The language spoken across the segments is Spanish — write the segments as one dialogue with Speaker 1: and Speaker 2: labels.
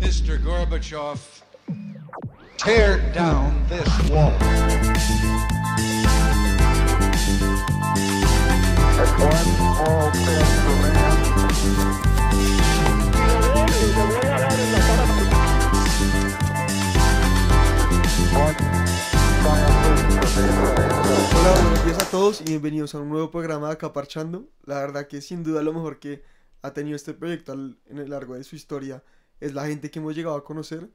Speaker 1: Mr. Gorbachev, tear down this wall.
Speaker 2: Hola, buenos días a todos y bienvenidos a un nuevo programa de Acaparchando. La verdad que sin duda lo mejor que ha tenido este proyecto en el largo de su historia es la gente que hemos llegado a conocer.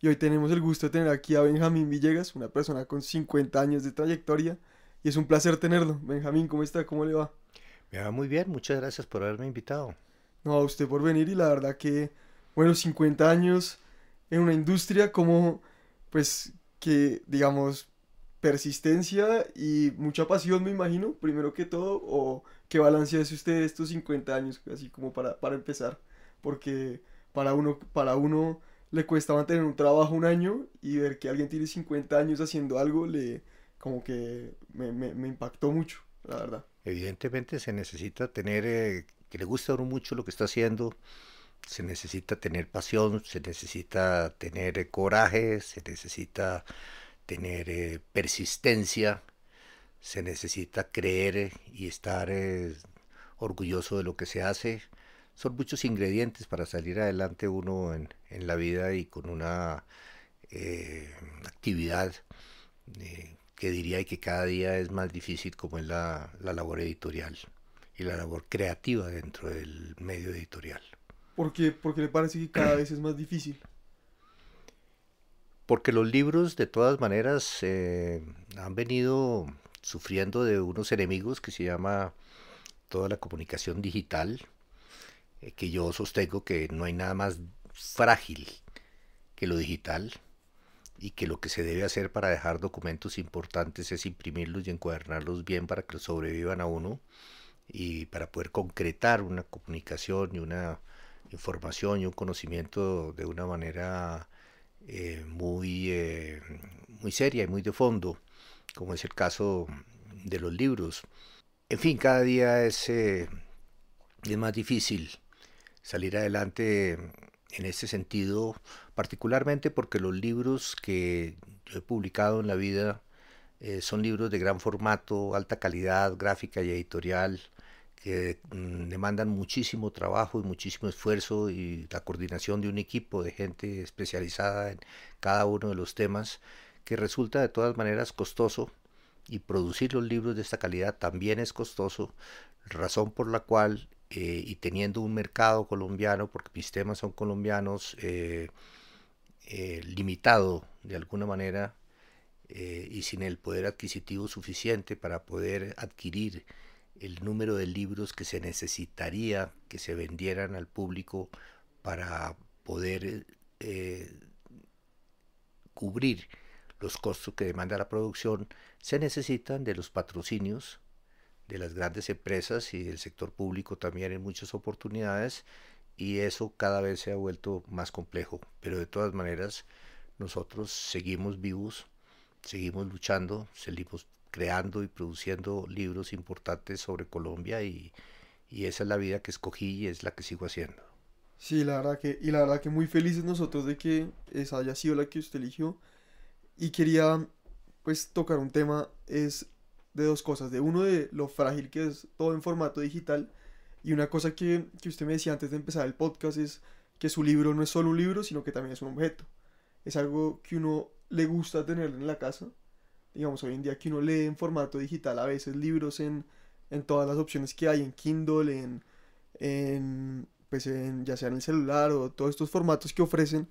Speaker 2: Y hoy tenemos el gusto de tener aquí a Benjamín Villegas, una persona con 50 años de trayectoria. Y es un placer tenerlo. Benjamín, ¿cómo está? ¿Cómo le va?
Speaker 3: Me va muy bien, muchas gracias por haberme invitado.
Speaker 2: No, a usted por venir y la verdad que, bueno, 50 años en una industria como, pues, que, digamos, persistencia y mucha pasión, me imagino, primero que todo, o qué balance hace usted estos 50 años, así como para, para empezar, porque para uno, para uno le cuesta mantener un trabajo un año y ver que alguien tiene 50 años haciendo algo, le, como que me, me, impactó mucho, la verdad.
Speaker 3: Evidentemente se necesita tener, eh, que le guste a uno mucho lo que está haciendo, se necesita tener pasión, se necesita tener eh, coraje, se necesita tener eh, persistencia, se necesita creer eh, y estar orgulloso de lo que se hace. Son muchos ingredientes para salir adelante uno en, en la vida y con una eh, actividad eh, que diría que cada día es más difícil como es la, la labor editorial y la labor creativa dentro del medio editorial.
Speaker 2: Porque, porque le parece que cada vez es más difícil.
Speaker 3: Porque los libros de todas maneras eh, han venido sufriendo de unos enemigos que se llama toda la comunicación digital, que yo sostengo que no hay nada más frágil que lo digital y que lo que se debe hacer para dejar documentos importantes es imprimirlos y encuadernarlos bien para que sobrevivan a uno y para poder concretar una comunicación y una información y un conocimiento de una manera eh, muy, eh, muy seria y muy de fondo, como es el caso de los libros. En fin, cada día es, eh, es más difícil salir adelante en este sentido, particularmente porque los libros que he publicado en la vida eh, son libros de gran formato, alta calidad gráfica y editorial, que mm, demandan muchísimo trabajo y muchísimo esfuerzo y la coordinación de un equipo de gente especializada en cada uno de los temas, que resulta de todas maneras costoso y producir los libros de esta calidad también es costoso, razón por la cual eh, y teniendo un mercado colombiano, porque mis temas son colombianos, eh, eh, limitado de alguna manera y sin el poder adquisitivo suficiente para poder adquirir el número de libros que se necesitaría que se vendieran al público para poder cubrir los costos que demanda la producción, se necesitan de los patrocinios de las grandes empresas y del sector público también en muchas oportunidades y eso cada vez se ha vuelto más complejo. Pero de todas maneras nosotros seguimos vivos, seguimos luchando, seguimos creando y produciendo libros importantes sobre Colombia y, y esa es la vida que escogí y es la que sigo haciendo.
Speaker 2: Sí, la verdad que, y la verdad que muy felices nosotros de que esa haya sido la que usted eligió. Y quería, pues, tocar un tema, es de dos cosas. De uno, de lo frágil que es todo en formato digital. Y una cosa que, que usted me decía antes de empezar el podcast es que su libro no es solo un libro, sino que también es un objeto. Es algo que uno le gusta tener en la casa. Digamos, hoy en día que uno lee en formato digital a veces libros en, en todas las opciones que hay, en Kindle, en, en pues en, ya sea en el celular o todos estos formatos que ofrecen,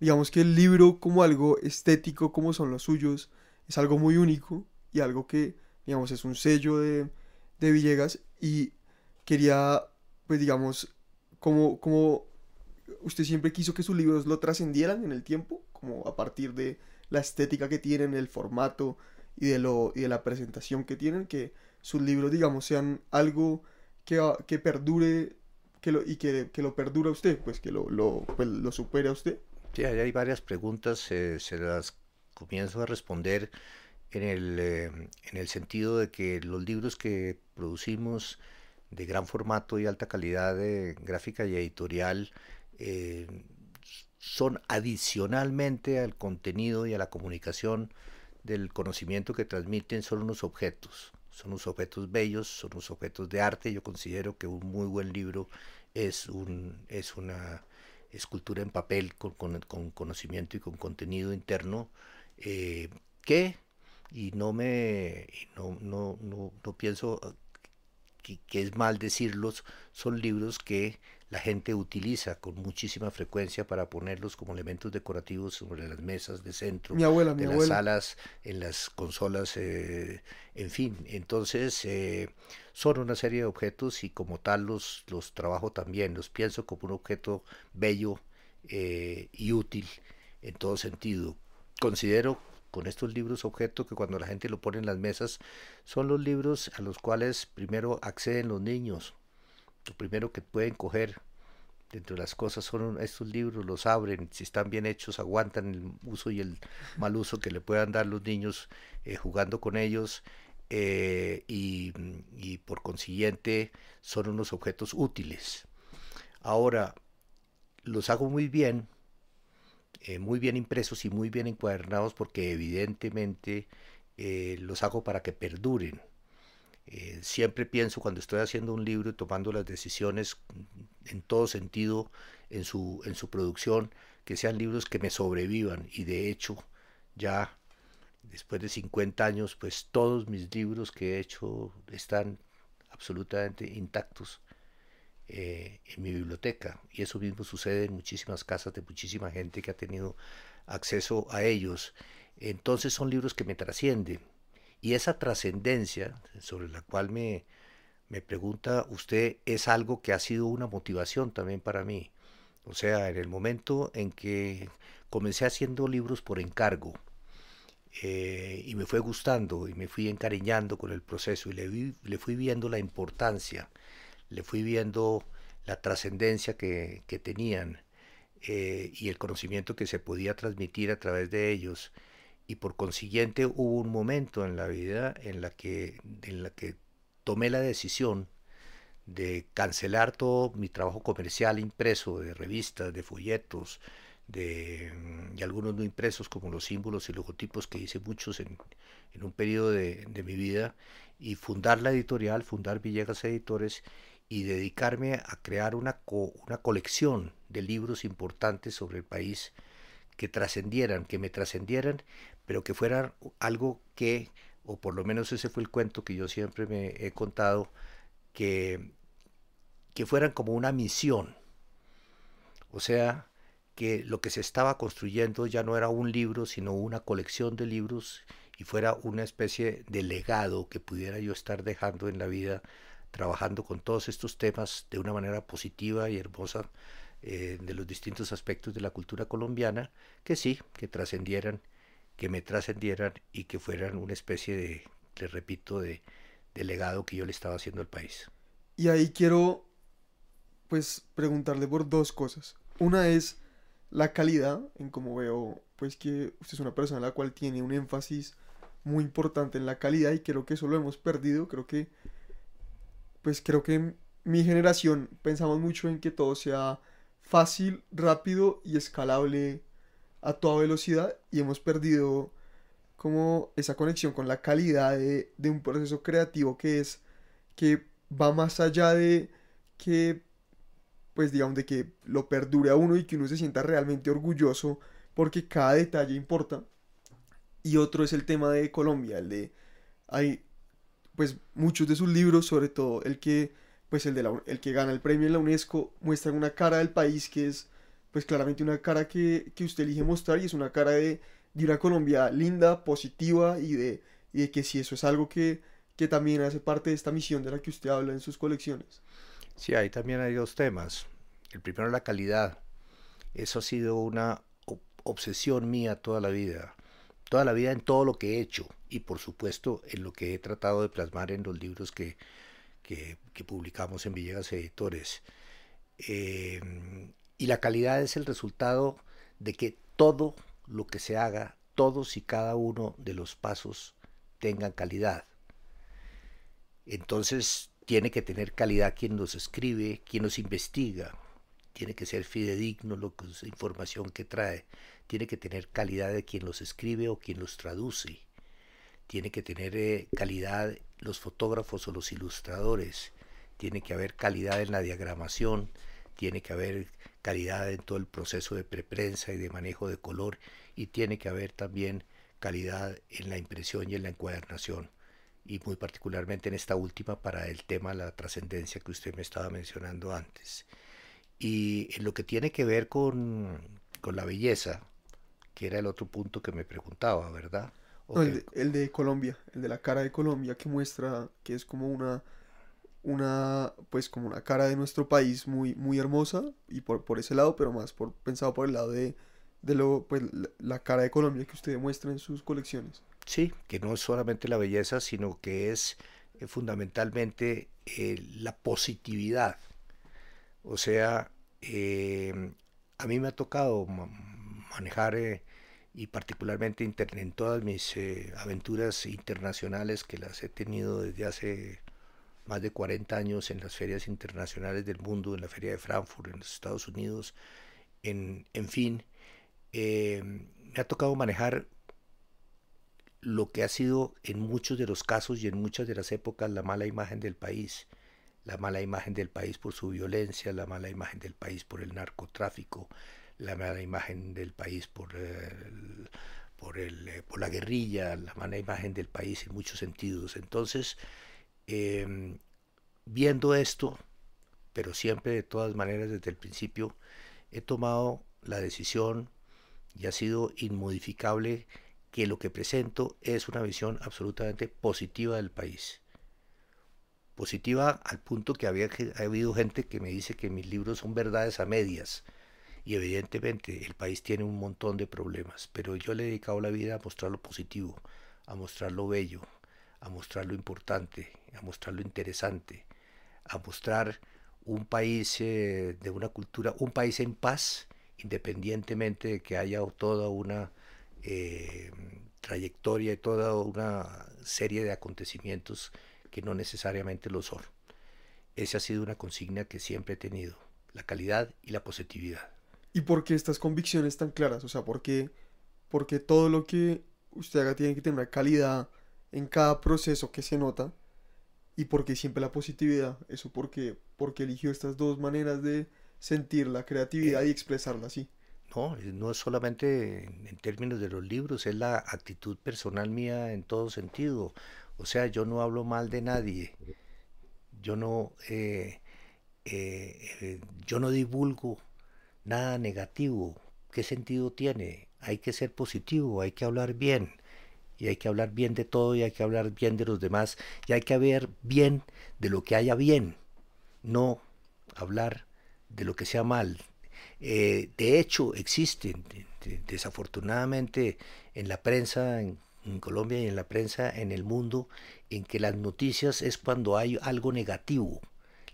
Speaker 2: digamos que el libro como algo estético como son los suyos es algo muy único y algo que digamos es un sello de, de Villegas y quería pues digamos como, como usted siempre quiso que sus libros lo trascendieran en el tiempo como a partir de la estética que tienen, el formato y de, lo, y de la presentación que tienen, que sus libros digamos sean algo que, que perdure que lo, y que, que, lo perdura a usted, pues que lo, lo, pues, lo supere a usted.
Speaker 3: Sí, hay varias preguntas, eh, se las comienzo a responder en el, eh, en el sentido de que los libros que producimos de gran formato y alta calidad de gráfica y editorial eh, son adicionalmente al contenido y a la comunicación del conocimiento que transmiten, son unos objetos, son unos objetos bellos, son unos objetos de arte. Yo considero que un muy buen libro es, un, es una escultura en papel con, conocimiento y con contenido interno eh, que, y no me, no, no, no, no pienso que, que, es mal decirlos, son libros que la gente utiliza con muchísima frecuencia para ponerlos como elementos decorativos sobre las mesas de centro,
Speaker 2: mi abuela,
Speaker 3: de
Speaker 2: mi
Speaker 3: las
Speaker 2: abuela.
Speaker 3: salas, en las consolas, eh, en fin. Entonces, eh, son una serie de objetos y como tal los, los trabajo también, los pienso como un objeto bello eh, y útil en todo sentido. Considero con estos libros objeto que cuando la gente lo pone en las mesas son los libros a los cuales primero acceden los niños, lo primero que pueden coger dentro de las cosas son estos libros, los abren, si están bien hechos, aguantan el uso y el mal uso que le puedan dar los niños eh, jugando con ellos eh, y, y, por consiguiente son unos objetos útiles. Ahora, los hago muy bien, eh, muy bien impresos y muy bien encuadernados porque evidentemente los hago para que perduren eh, siempre pienso cuando estoy haciendo un libro y tomando las decisiones en todo sentido en su, en su producción, que sean libros que me sobrevivan. Y de hecho, ya después de 50 años, pues todos mis libros que he hecho están absolutamente intactos eh, en mi biblioteca. Y eso mismo sucede en muchísimas casas de muchísima gente que ha tenido acceso a ellos. Entonces son libros que me trascienden y esa trascendencia sobre la cual me, me pregunta usted es algo que ha sido una motivación también para mí. O sea, en el momento en que comencé haciendo libros por encargo eh, y me fue gustando y me fui encariñando con el proceso y le, le fui viendo la importancia, le fui viendo la trascendencia que, que, tenían eh, y el conocimiento que se podía transmitir a través de ellos. Y por consiguiente hubo un momento en la vida en la que, en la que tomé la decisión de cancelar todo mi trabajo comercial impreso de revistas, de folletos, de, de algunos no impresos como los símbolos y logotipos que hice muchos en, en un periodo de, de, mi vida y fundar la editorial, fundar Villegas Editores y dedicarme a crear una, una colección de libros importantes sobre el país que trascendieran, que me trascendieran, pero que fuera algo que, o por lo menos ese fue el cuento que yo siempre me he contado, que, que fueran como una misión. O sea, que lo que se estaba construyendo ya no era un libro, sino una colección de libros y fuera una especie de legado que pudiera yo estar dejando en la vida, trabajando con todos estos temas de una manera positiva y hermosa eh, de los distintos aspectos de la cultura colombiana, que sí, que trascendieran que me trascendieran y que fueran una especie de, les repito, de, de legado que yo le estaba haciendo al país.
Speaker 2: Y ahí quiero, pues, preguntarle por dos cosas. Una es la calidad, en cómo veo, pues, que usted es una persona la cual tiene un énfasis muy importante en la calidad y creo que eso lo hemos perdido. Creo que, pues, creo que mi generación pensamos mucho en que todo sea fácil, rápido y escalable a toda velocidad y hemos perdido como esa conexión con la calidad de, de, un proceso creativo que es que va más allá de que pues digamos de que lo perdure a uno y que uno se sienta realmente orgulloso porque cada detalle importa. Y otro es el tema de Colombia el de hay pues muchos de sus libros sobre todo el que pues el de la, el que gana el premio en la UNESCO muestran una cara del país que es pues claramente una cara que, que usted elige mostrar y es una cara de, de una Colombia linda, positiva y de, y de que si eso es algo que, que también hace parte de esta misión de la que usted habla en sus colecciones.
Speaker 3: Sí, ahí también hay dos temas. El primero, la calidad. Eso ha sido una obsesión mía toda la vida. Toda la vida en todo lo que he hecho y por supuesto en lo que he tratado de plasmar en los libros que, que, publicamos en Villegas Editores. Eh, y la calidad es el resultado de que todo lo que se haga, todos y cada uno de los pasos tengan calidad. Entonces tiene que tener calidad quien los escribe, quien los investiga, tiene que ser fidedigno la información que trae, tiene que tener calidad de quien los escribe o quien los traduce, tiene que tener eh, calidad los fotógrafos o los ilustradores, tiene que haber calidad en la diagramación, tiene que haber calidad en todo el proceso de preprensa y de manejo de color y tiene que haber también calidad en la impresión y en la encuadernación y muy particularmente en esta última para el tema de la trascendencia que usted me estaba mencionando antes. Y en lo que tiene que ver con, con la belleza, que era el otro punto que me preguntaba, ¿verdad?
Speaker 2: El, de, el, de, Colombia, el de la cara de Colombia que muestra que es como una una pues como una cara de nuestro país muy muy hermosa y por, por ese lado, pero más por pensado por el lado de, de lo pues la cara de Colombia que usted muestra en sus colecciones.
Speaker 3: Sí, que no es solamente la belleza, sino que es eh, fundamentalmente eh, la positividad. O sea, eh, a mí me ha tocado manejar y particularmente en todas mis aventuras internacionales que las he tenido desde hace más de 40 años en las ferias internacionales del mundo, en la feria de Frankfurt, en los Estados Unidos, en, en fin, eh, me ha tocado manejar lo que ha sido en muchos de los casos y en muchas de las épocas la mala imagen del país, la mala imagen del país por su violencia, la mala imagen del país por el narcotráfico, la mala imagen del país por, el, por, el, eh, por la guerrilla, la mala imagen del país en muchos sentidos. Entonces, Em, viendo esto, pero siempre de todas maneras desde el principio, he tomado la decisión y ha sido inmodificable que lo que presento es una visión absolutamente positiva del país. Positiva al punto que había ha habido gente que me dice que mis libros son verdades a medias. Y evidentemente el país tiene un montón de problemas, pero yo le he dedicado la vida a mostrar lo positivo, a mostrar lo bello, a mostrar lo importante, a mostrar lo interesante, a mostrar un país eh, de una cultura, un país en paz, independientemente de que haya toda una eh, trayectoria y toda una serie de acontecimientos que no necesariamente lo son. Esa ha sido una consigna que siempre he tenido, la calidad y la positividad.
Speaker 2: ¿Y por qué estas convicciones tan claras? O sea, ¿por qué, porque todo lo que usted haga tiene que tener una calidad en cada proceso que se nota y porque siempre la positividad, eso porque, porque eligió estas dos maneras de sentir la creatividad y expresarla así.
Speaker 3: No, no es solamente en términos de los libros, es la actitud personal mía en todo sentido. O sea, yo no hablo mal de nadie, yo no, eh, eh, yo no divulgo nada negativo. ¿Qué sentido tiene? Hay que ser positivo, hay que hablar bien y hay que hablar bien de todo y hay que hablar bien de los demás y hay que hablar bien de lo que haya bien, no hablar de lo que sea mal. Eh, de hecho, existen, desafortunadamente, en la prensa en, en Colombia y en la prensa en el mundo, en que las noticias es cuando hay algo negativo.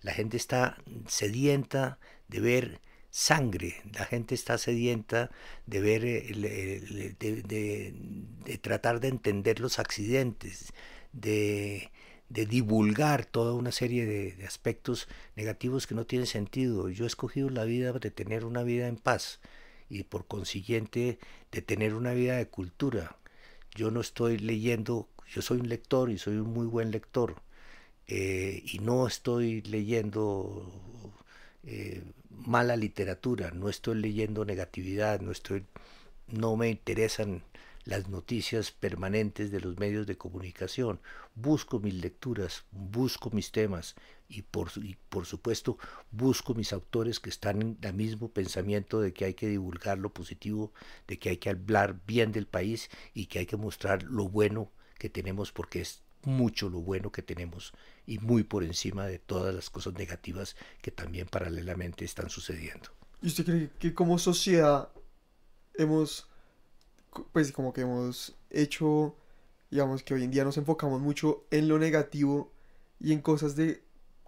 Speaker 3: La gente está sedienta de ver sangre. La gente está sedienta de ver, eh, de, tratar de entender los accidentes, de, divulgar toda una serie de, aspectos negativos que no tienen sentido. Yo he escogido la vida de tener una vida en paz y por consiguiente de tener una vida de cultura. Yo no estoy leyendo, yo soy un lector y soy un muy buen lector. Eh, y no estoy leyendo eh, mala literatura, no estoy leyendo negatividad, no estoy, no me interesan las noticias permanentes de los medios de comunicación. Busco mis lecturas, busco mis temas y por, y por supuesto busco mis autores que están en el mismo pensamiento de que hay que divulgar lo positivo, de que hay que hablar bien del país y que hay que mostrar lo bueno que tenemos porque es mucho lo bueno que tenemos y muy por encima de todas las cosas negativas que también paralelamente están sucediendo.
Speaker 2: ¿Y usted cree que como sociedad hemos, pues como que hemos hecho, digamos que hoy en día nos enfocamos mucho en lo negativo y en cosas de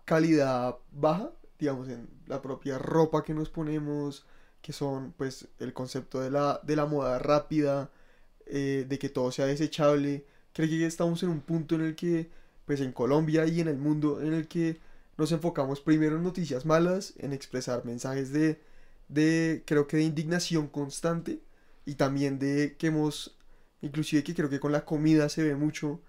Speaker 2: calidad baja, digamos en la propia ropa que nos ponemos, que son pues el concepto de la, de la moda rápida, eh, de que todo sea desechable, ¿Cree que estamos en un punto en el que, pues en Colombia y en el mundo, en el que nos enfocamos primero en noticias malas, en expresar mensajes de, de creo que de indignación constante y también de que hemos, inclusive que creo que con la comida se ve mucho,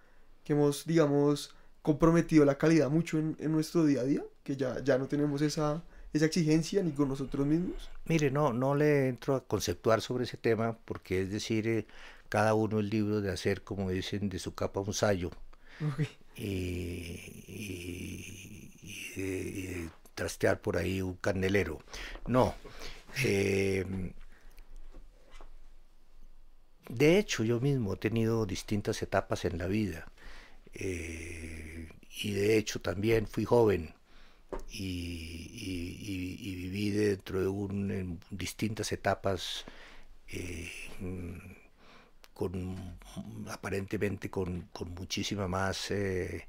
Speaker 2: que hemos, digamos, comprometido la calidad mucho en, en nuestro día a día, que ya, ya no tenemos esa, esa exigencia ni con nosotros mismos.
Speaker 3: Mire, no, no le entro a conceptuar sobre ese tema porque es decir, eh, cada uno el libro de hacer, como dicen, de su capa un
Speaker 2: Ok.
Speaker 3: y, y- trastear por ahí un candelero. No. eh, de hecho, yo mismo he tenido distintas etapas en la vida. eh, y de hecho también fui joven y, viví dentro de un, en distintas etapas eh, con aparentemente con, con muchísima más eh,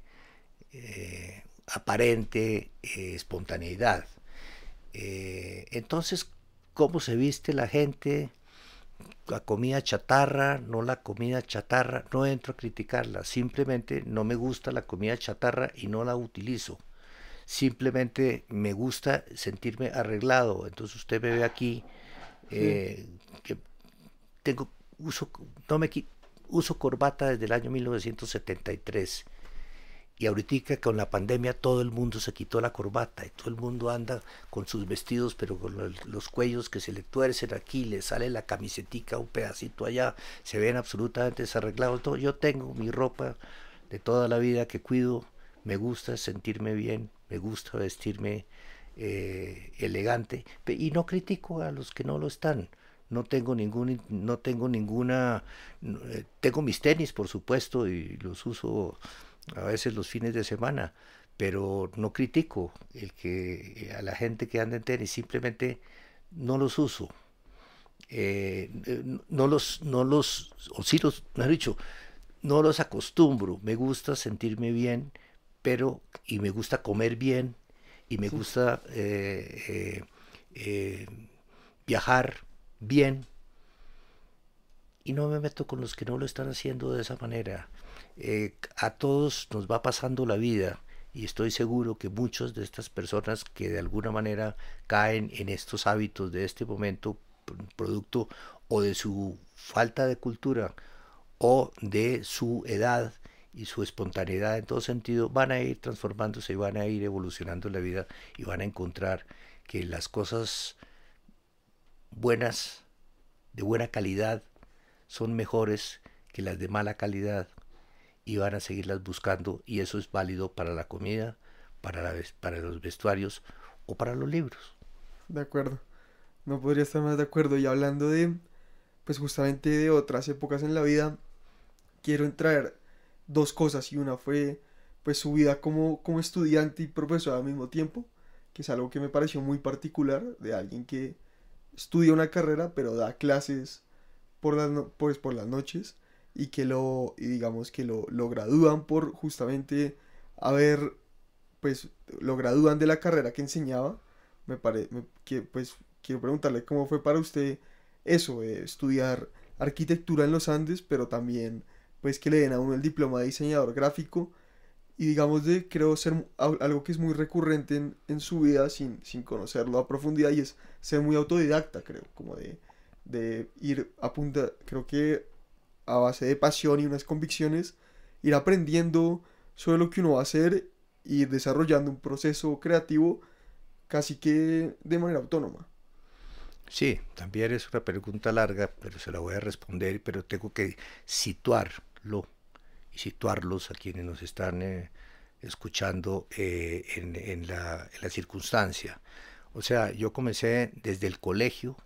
Speaker 3: eh, aparente eh, espontaneidad. Entonces, ¿cómo se viste la gente? La comida chatarra, no la comida chatarra, no entro a criticarla, simplemente no me gusta la comida chatarra y no la utilizo. Simplemente me gusta sentirme arreglado. Entonces usted me ve aquí que tengo uso no me uso corbata desde el año 1973 y ahorita con la pandemia todo el mundo se quitó la corbata y todo el mundo anda con sus vestidos pero con los, los cuellos que se le tuercen aquí, le sale la camisetica un pedacito allá, se ven absolutamente desarreglados. Yo tengo mi ropa de toda la vida que cuido, me gusta sentirme bien, me gusta vestirme eh, elegante y no critico a los que no lo están. No tengo ningún, in- no tengo ninguna, no, eh, tengo mis tenis por supuesto y los uso a veces los fines de semana, pero no critico el que a la gente que anda en tenis simplemente no los uso. Eh, eh, no los, no los, o sí los, mejor dicho, no los acostumbro. Me gusta sentirme bien, pero y me gusta comer bien y me gusta eh, eh, eh, viajar bien y no me meto con los que no lo están haciendo de esa manera. Eh, a todos nos va pasando la vida y estoy seguro que muchas de estas personas que de alguna manera caen en estos hábitos de este momento, producto o de su falta de cultura o de su edad y su espontaneidad en todo sentido, van a ir transformándose y van a ir evolucionando la vida y van a encontrar que las cosas buenas, de buena calidad, son mejores que las de mala calidad y van a seguirlas buscando y eso es válido para la comida, para, la para los vestuarios o para los libros.
Speaker 2: De acuerdo. No podría estar más de acuerdo. Y hablando de, pues justamente de otras épocas en la vida, quiero traer dos cosas. Y una fue, pues su vida como, como estudiante y profesor al mismo tiempo, que es algo que me pareció muy particular de alguien que estudia una carrera, pero da clases por las, no- pues, por las noches y que lo, y digamos que lo, lo gradúan por justamente haber, pues, lo gradúan de la carrera que enseñaba. Me parece, que, pues, quiero preguntarle cómo fue para usted eso, eh, estudiar arquitectura en los Andes, pero también, pues, que le den a uno el diploma de diseñador gráfico y digamos de, creo ser algo que es muy recurrente en, en su vida sin, sin conocerlo a profundidad y es ser muy autodidacta, creo, como de, de ir a punta, creo que a base de pasión y unas convicciones, ir aprendiendo sobre lo que uno va a hacer y ir desarrollando un proceso creativo casi que de manera autónoma.
Speaker 3: Sí, también es una pregunta larga, pero se la voy a responder, pero tengo que situarlo situarlos a quienes nos están eh, escuchando eh, en, la circunstancia. O sea, yo comencé desde el colegio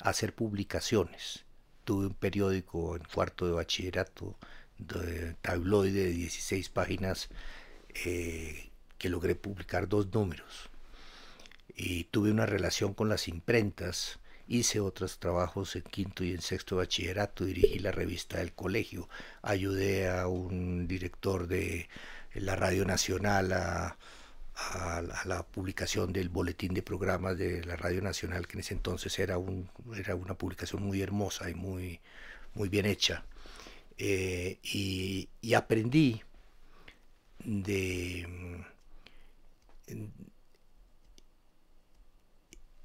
Speaker 3: a hacer publicaciones. Tuve un periódico en cuarto de bachillerato, de tabloide de 16 páginas, eh, que logré publicar dos números. Y tuve una relación con las imprentas, hice otros trabajos en quinto y en sexto bachillerato, dirigí la revista del colegio, ayudé a un director de la Radio Nacional a, la publicación del boletín de programas de la Radio Nacional, que en ese entonces era, un, era una publicación muy hermosa y muy, muy bien hecha. Eh, y, aprendí de,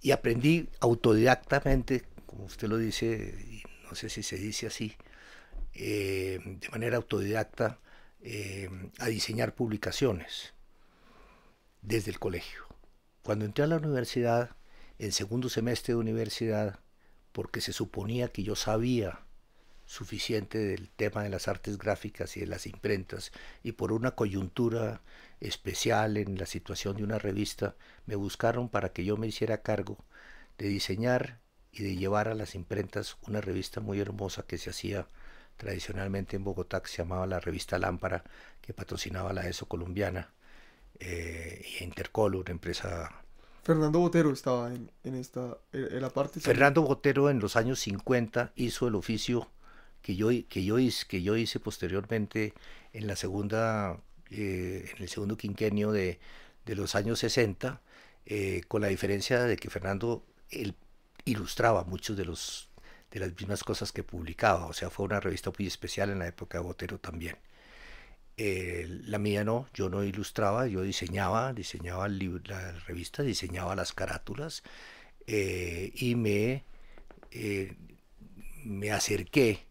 Speaker 3: y aprendí autodidactamente, como usted lo dice, no sé si se dice así, eh, de manera autodidacta, eh, a diseñar publicaciones desde el colegio. Cuando entré a la universidad, en segundo semestre de universidad, porque se suponía que yo sabía suficiente del tema de las artes gráficas y de las imprentas, y por una coyuntura especial en la situación de una revista, me buscaron para que yo me hiciera cargo de diseñar y de llevar a las imprentas una revista muy hermosa que se hacía tradicionalmente en Bogotá, que se llamaba la revista Lámpara, que patrocinaba la ESO colombiana, eh, y Intercol, una empresa
Speaker 2: Fernando Botero estaba en, en esta, en la parte.
Speaker 3: Fernando Botero en los años 50 hizo el oficio que yo, que yo, que yo hice posteriormente en la segunda, eh, en el segundo quinquenio de, de los años 60, eh, con la diferencia de que Fernando él ilustraba muchos de los de las mismas cosas que publicaba, o sea, fue una revista muy especial en la época de Botero también. Eh, la mía no, yo no ilustraba, yo diseñaba, diseñaba la revista, diseñaba las carátulas y me, me acerqué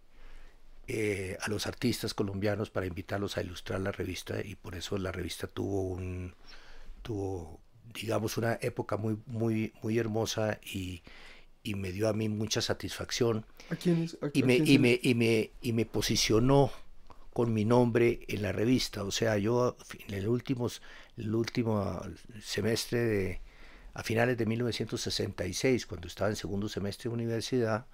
Speaker 3: eh, a los artistas colombianos para invitarlos a ilustrar la revista y por eso la revista tuvo un tuvo digamos una época muy muy muy hermosa y, y me dio a mí mucha satisfacción. Y, me, y, me, y, me, y me posicionó con mi nombre en la revista. O sea yo en el últimos el último semestre de a finales de 1966 cuando estaba en segundo semestre de universidad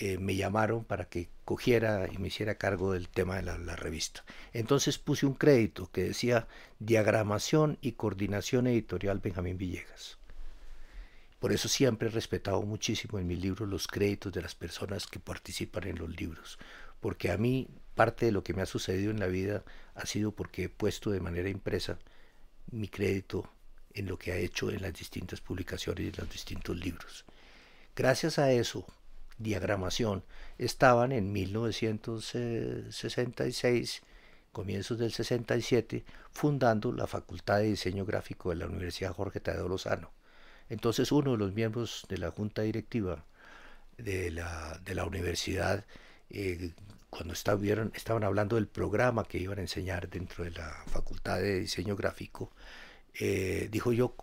Speaker 3: eh, me llamaron para que cogiera y me hiciera cargo del tema de la, revista. Entonces puse un crédito que decía Diagramación y Coordinación Editorial Benjamín Villegas. Por eso siempre he respetado muchísimo en mis libros los créditos de las personas que participan en los libros, porque a mí parte de lo que me ha sucedido en la vida ha sido porque he puesto de manera impresa mi crédito en lo que ha hecho en las distintas publicaciones y en los distintos libros. Gracias a eso, diagramación estaban en 1966, comienzos del 67, fundando la Facultad de Diseño Gráfico de la Universidad Jorge Tadeo Lozano. Entonces uno de los miembros de la junta directiva de la, de la universidad, eh, cuando estaban, estaban hablando del programa que iban a enseñar dentro de la Facultad de Diseño Gráfico, eh, dijo yo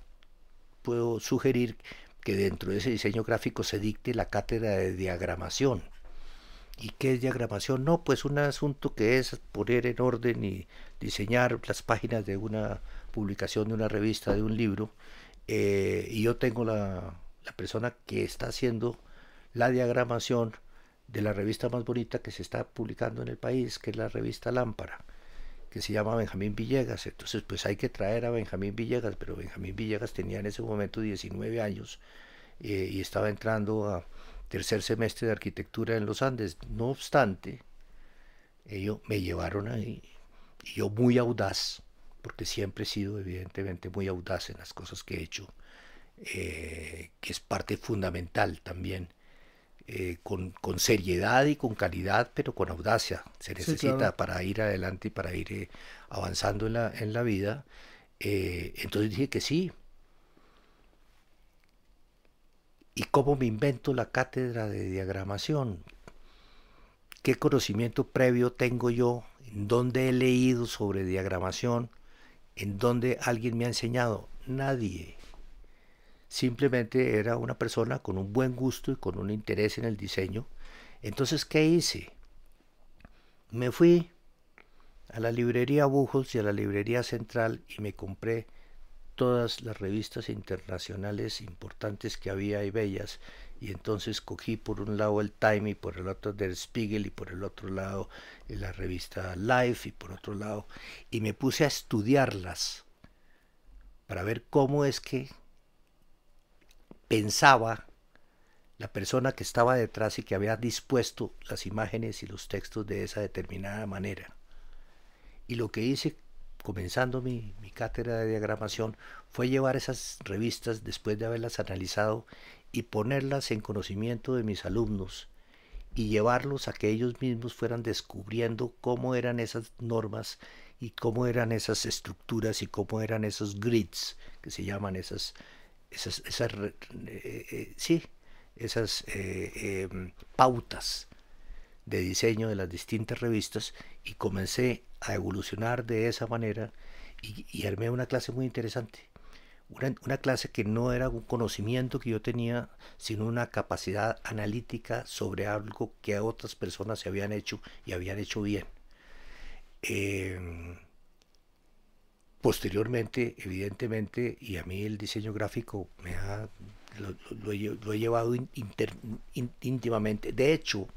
Speaker 3: puedo sugerir que dentro de ese diseño gráfico se dicte la cátedra de diagramación. ¿Y qué es diagramación? No, pues un asunto que es poner en orden y diseñar las páginas de una publicación, de una revista, de un libro. Eh, y yo tengo la, la persona que está haciendo la diagramación de la revista más bonita que se está publicando en el país, que es la revista Lámpara que se llama Benjamín Villegas. Entonces, pues hay que traer a Benjamín Villegas, pero Benjamín Villegas tenía en ese momento 19 años eh, y estaba entrando a tercer semestre de arquitectura en los Andes. No obstante, ellos me llevaron ahí y yo muy audaz, porque siempre he sido evidentemente muy audaz en las cosas que he hecho, eh, que es parte fundamental también eh, con, con, seriedad y con calidad, pero con audacia. Se necesita para ir adelante y para ir eh, avanzando en la, en la vida. Eh, entonces dije que sí. ¿Y cómo me invento la cátedra de diagramación? ¿Qué conocimiento previo tengo yo? ¿En dónde he leído sobre diagramación? ¿En dónde alguien me ha enseñado? Nadie. Simplemente era una persona con un buen gusto y con un interés en el diseño. Entonces, ¿qué hice? Me fui a la librería Bujos y a la librería Central y me compré todas las revistas internacionales importantes que había y bellas y entonces cogí por un lado el Time y por el otro Der Spiegel y por el otro lado la revista Life y por otro lado y me puse a estudiarlas para ver cómo es que pensaba la persona que estaba detrás y que había dispuesto las imágenes y los textos de esa determinada manera. Y lo que hice, comenzando mi, mi cátedra de diagramación, fue llevar esas revistas después de haberlas analizado y ponerlas en conocimiento de mis alumnos y llevarlos a que ellos mismos fueran descubriendo cómo eran esas normas y cómo eran esas estructuras y cómo eran esos grids que se llaman esas esas, esas sí, esas em, pautas de diseño de las distintas revistas y comencé a evolucionar de esa manera y, armé una clase muy interesante. Una, una, clase que no era un conocimiento que yo tenía, sino una capacidad analítica sobre algo que otras personas se habían hecho y habían hecho bien. Posteriormente, evidentemente, y a mí el diseño gráfico me ha, lo, he, llevado íntimamente. De hecho,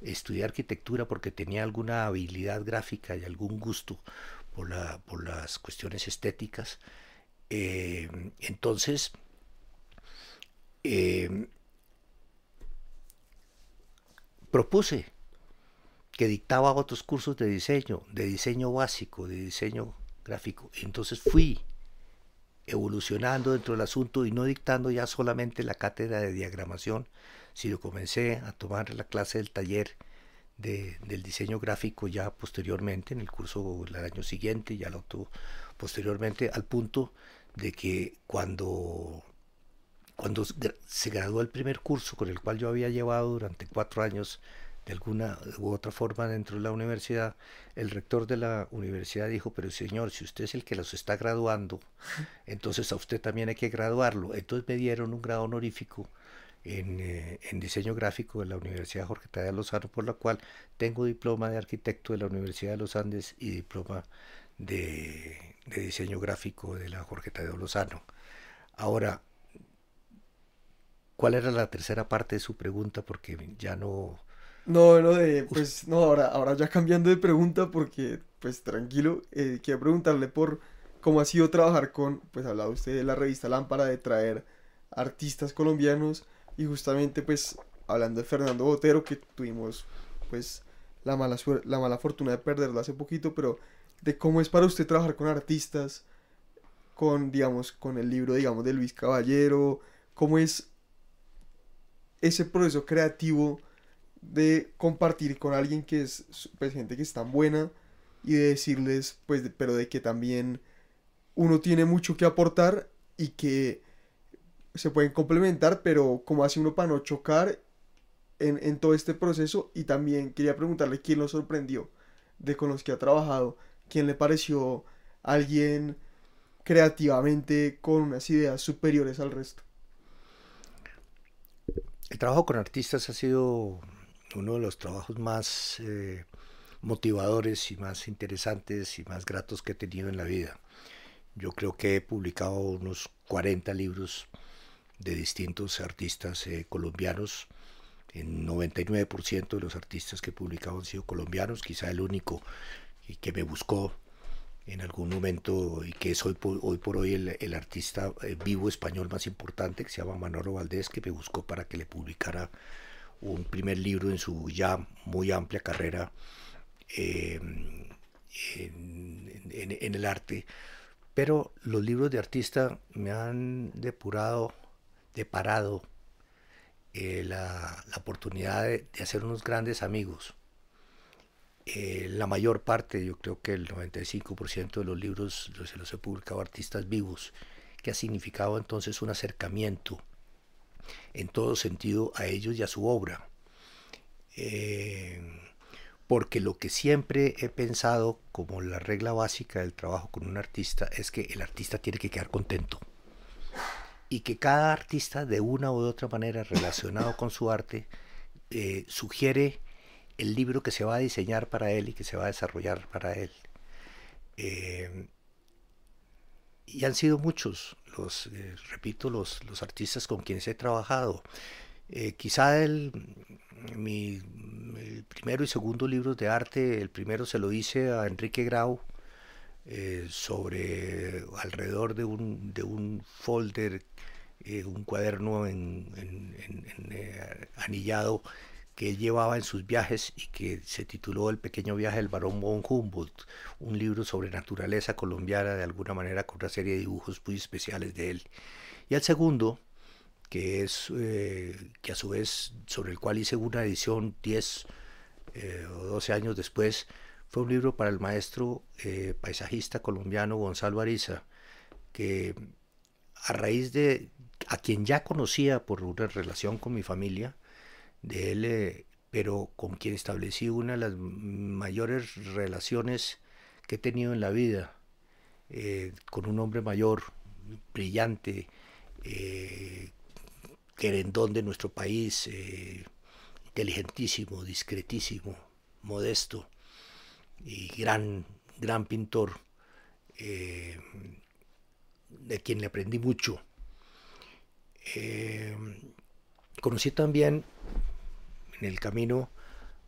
Speaker 3: estudié arquitectura porque tenía alguna habilidad gráfica y algún gusto por, la, por las cuestiones estéticas. Eh, entonces, eh, propuse que dictaba otros cursos de diseño, de diseño básico, de diseño gráfico. Entonces fui evolucionando dentro del asunto y no dictando ya solamente la cátedra de diagramación, sino comencé a tomar la clase del taller de, del diseño gráfico ya posteriormente, en el curso del año siguiente, ya lo tuvo posteriormente, al punto de que cuando, cuando se graduó el primer curso con el cual yo había llevado durante cuatro años de alguna u otra forma dentro de la universidad, el rector de la universidad dijo, pero señor, si usted es el que los está graduando, entonces a usted también hay que graduarlo. Entonces me dieron un grado honorífico en, eh, en diseño gráfico de la Universidad Jorge Tadeo Lozano, por la cual tengo diploma de arquitecto de la Universidad de los Andes y diploma de, de diseño gráfico de la Jorge Tadeo Lozano. Ahora, ¿cuál era la tercera parte de su pregunta? Porque ya no
Speaker 2: no, no, de, pues no, ahora, ahora ya cambiando de pregunta porque, pues tranquilo, eh, quiero preguntarle por cómo ha sido trabajar con, pues hablaba usted de la revista Lámpara, de traer artistas colombianos y justamente pues hablando de Fernando Botero que tuvimos pues la mala, la mala fortuna de perderlo hace poquito, pero de cómo es para usted trabajar con artistas, con, digamos, con el libro, digamos, de Luis Caballero, cómo es ese proceso creativo de compartir con alguien que es pues, gente que es tan buena y de decirles, pues, pero de que también uno tiene mucho que aportar y que se pueden complementar, pero como hace uno para no chocar en, en todo este proceso. Y también quería preguntarle quién lo sorprendió de con los que ha trabajado, quién le pareció alguien creativamente con unas ideas superiores al resto.
Speaker 3: El trabajo con artistas ha sido uno de los trabajos más eh, motivadores y más interesantes y más gratos que he tenido en la vida. Yo creo que he publicado unos 40 libros de distintos artistas eh, colombianos. El 99% de los artistas que he publicado han sido colombianos, quizá el único que me buscó en algún momento y que es hoy por hoy, por hoy el, artista eh, vivo español más importante que se llama Manolo Valdés que me buscó para que le publicara un primer libro en su ya muy amplia carrera em, en, el arte, pero los libros de artista me han depurado, deparado eh, la, oportunidad de, hacer unos grandes amigos. Eh, la mayor parte, yo creo que el 95% de los libros los he publicado artistas vivos, que ha significado entonces un acercamiento en todo sentido a ellos y a su obra. Eh, porque lo que siempre he pensado como la regla básica del trabajo con un artista es que el artista tiene que quedar contento y que cada artista de una u otra manera relacionado con su arte eh, sugiere el libro que se va a diseñar para él y que se va a desarrollar para él. Eh, y han sido muchos los, eh, repito, los, los, artistas con quienes he trabajado. Eh, quizá el, mi, primero y segundo libros de arte, el primero se lo hice a Enrique Grau, eh, sobre alrededor de un, de un folder, un cuaderno anillado que él llevaba en sus viajes y que se tituló El pequeño viaje del barón von Humboldt, un libro sobre naturaleza colombiana de alguna manera con una serie de dibujos muy especiales de él. Y el segundo, que es eh, que a su vez sobre el cual hice una edición 10 eh, o 12 años después, fue un libro para el maestro eh, paisajista colombiano Gonzalo Ariza, que a raíz de a quien ya conocía por una relación con mi familia, de él, eh, pero con quien establecí una de las mayores relaciones que he tenido en la vida, eh, con un hombre mayor, brillante, eh, querendón de nuestro país, inteligentísimo, discretísimo, modesto y gran, gran pintor, de quien le aprendí mucho. conocí también en el camino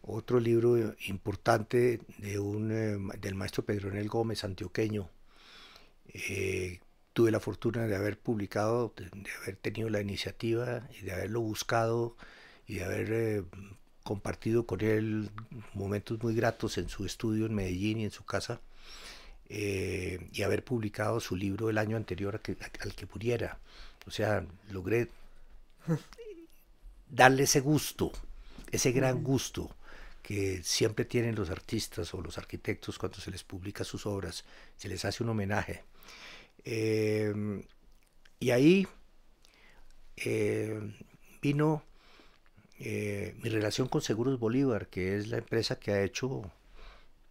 Speaker 3: otro libro importante de un, eh, del maestro Pedronel Gómez, antioqueño. Eh, tuve la fortuna de haber publicado, de, haber tenido la iniciativa y de haberlo buscado y de haber eh, compartido con él momentos muy gratos en su estudio en Medellín y en su casa. y haber publicado su libro el año anterior al que muriera. O sea, logré darle ese gusto, ese gran gusto que siempre tienen los artistas o los arquitectos cuando se les publica sus obras, se les hace un homenaje. Em, y ahí em, vino eh, mi relación con Seguros Bolívar, que es la empresa que ha hecho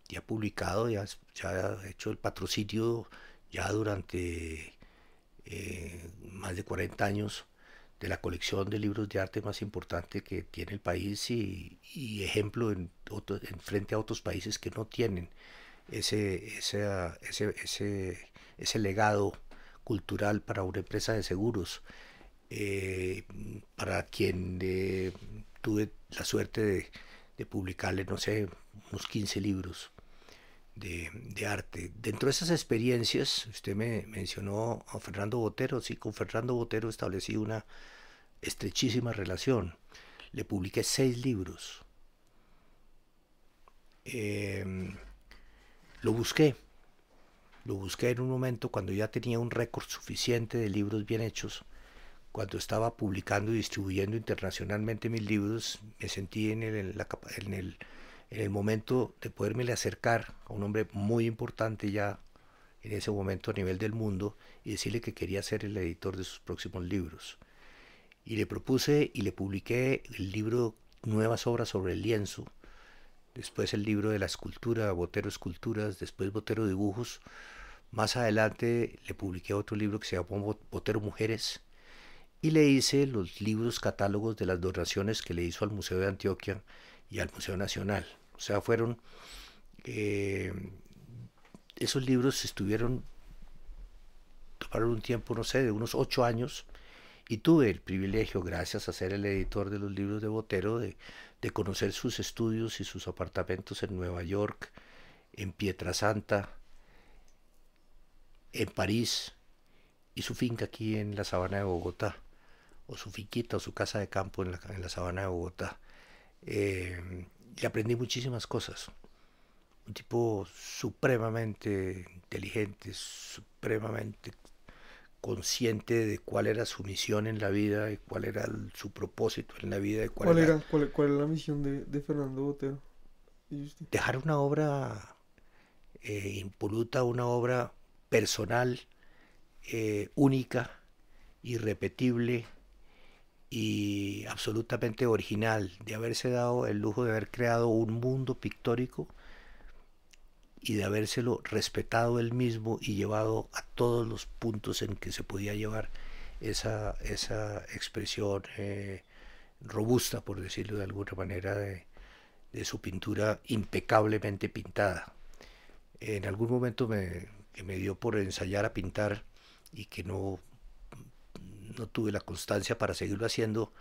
Speaker 3: y ha publicado, ya, ya ha hecho el patrocinio ya durante eh, más de 40 años de la colección de libros de arte más importante que tiene el país y, ejemplo en, en, frente a otros países que no tienen ese, ese, ese, ese, legado cultural para una empresa de seguros, eh, para quien eh, tuve la suerte de, de, publicarle, no sé, unos 15 libros de, arte. Dentro de esas experiencias, usted me mencionó a Fernando Botero, sí, con Fernando Botero establecí una estrechísima relación. Le publiqué seis libros. Em, lo busqué. Lo busqué en un momento cuando ya tenía un récord suficiente de libros bien hechos. Cuando estaba publicando y distribuyendo internacionalmente mis libros, me sentí en el, en el momento de poderme acercar a un hombre muy importante ya en ese momento a nivel del mundo y decirle que quería ser el editor de sus próximos libros y le propuse y le publiqué el libro Nuevas obras sobre el lienzo, después el libro de la escultura, Botero Esculturas, después Botero Dibujos. Más adelante le publiqué otro libro que se llamó Botero Mujeres y le hice los libros catálogos de las donaciones que le hizo al Museo de Antioquia y al Museo Nacional. O sea, fueron... Eh, esos libros estuvieron, tomaron un tiempo, no sé, de unos ocho años y tuve el privilegio, gracias a ser el editor de los libros de Botero, de, conocer sus estudios y sus apartamentos en Nueva York, en Pietrasanta, en París y su finca aquí en la sabana de Bogotá, o su finquita o su casa de campo en la, en la sabana de Bogotá. Eh, y aprendí muchísimas cosas. Un tipo supremamente inteligente, supremamente consciente de cuál era su misión en la vida y cuál era su propósito en la vida. Y
Speaker 2: cuál, era, cuál, cuál, era la misión de, Fernando Botero?
Speaker 3: Dejar una obra eh, impoluta, una obra personal, eh, única, irrepetible y absolutamente original, de haberse dado el lujo de haber creado un mundo pictórico y de habérselo respetado él mismo y llevado a todos los puntos en que se podía llevar esa, esa expresión eh, robusta, por decirlo de alguna manera, de, su pintura impecablemente pintada. En algún momento me, me dio por ensayar a pintar y que no, no tuve la constancia para seguirlo haciendo,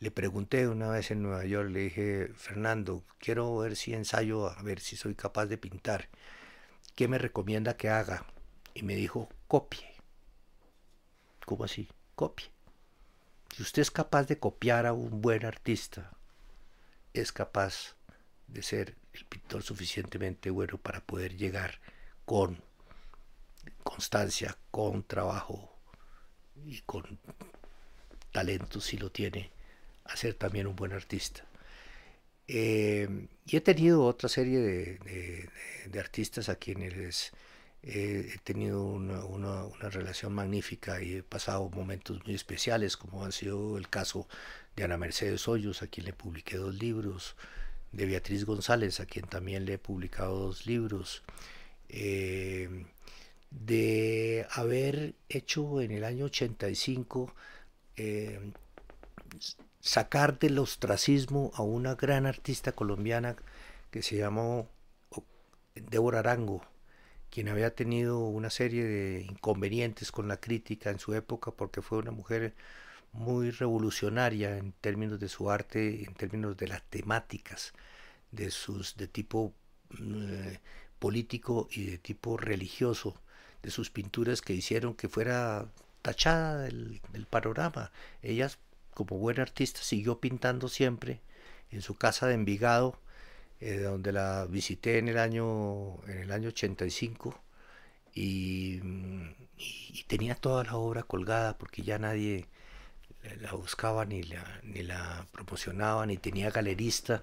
Speaker 3: le pregunté una vez en Nueva York, le dije, Fernando, quiero ver si ensayo, a ver si soy capaz de pintar. ¿Qué me recomienda que haga? Y me dijo, copie. ¿Cómo así? Copie. Si usted es capaz de copiar a un buen artista, es capaz de ser el pintor suficientemente bueno para poder llegar con constancia, con trabajo y con talento si lo tiene ser también un buen artista. Eh, y he tenido otra serie de, artistas a quienes he tenido una, una, una, relación magnífica y he pasado momentos muy especiales, como ha sido el caso de Ana Mercedes Hoyos, a quien le publiqué dos libros, de Beatriz González, a quien también le he publicado dos libros, eh, de haber hecho en el año 85 eh, sacar del ostracismo a una gran artista colombiana que se llamó Débora Arango, quien había tenido una serie de inconvenientes con la crítica en su época porque fue una mujer muy revolucionaria en términos de su arte, en términos de las temáticas, de sus de tipo mm, político y de tipo religioso, de sus pinturas que hicieron que fuera tachada del, panorama. Ella, como buena artista, siguió pintando siempre en su casa de Envigado, eh, donde la visité en el año, en el año 85 y, y, tenía toda la obra colgada porque ya nadie la buscaba ni la, ni la promocionaba, ni tenía galerista.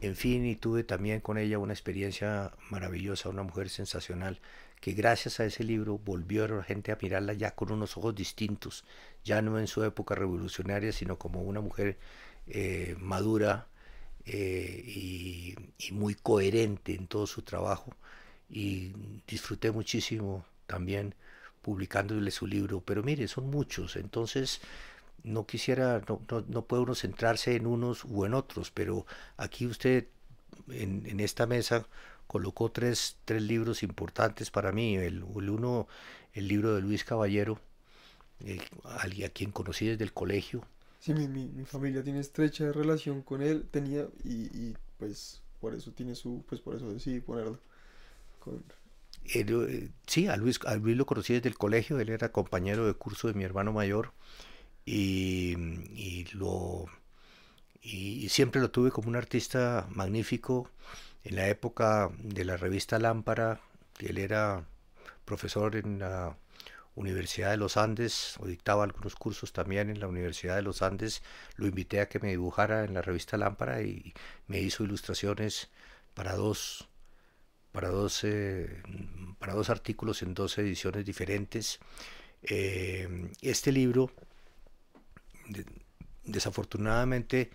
Speaker 3: En fin, y tuve también con ella una experiencia maravillosa, una mujer sensacional, que gracias a ese libro volvió la gente a mirarla ya con unos ojos distintos, ya no en su época revolucionaria, sino como una mujer eh, madura, eh, y, muy coherente en todo su trabajo. Y disfruté muchísimo también publicándole su libro, pero mire, son muchos, entonces no quisiera, no, no, puede uno centrarse en unos u en otros, pero aquí usted en, en esta mesa colocó tres, tres, libros importantes para mí, el, uno, el libro de Luis Caballero, eh, a quien conocí desde el colegio,
Speaker 2: Sí, mi, mi, mi, familia tiene estrecha relación con él, tenía, y, y, pues por eso tiene su, pues por eso decidí ponerlo. Con...
Speaker 3: Eh, sí, a Luis, a Luis lo conocí desde el colegio, él era compañero de curso de mi hermano mayor. Y, y lo y, siempre lo tuve como un artista magnífico en la época de la revista Lámpara, él era profesor en la Universidad de los Andes, o dictaba algunos cursos también en la Universidad de los Andes, lo invité a que me dibujara en la revista Lámpara y me hizo ilustraciones para dos, para dos, para dos artículos en dos ediciones diferentes. Eh, este libro, desafortunadamente,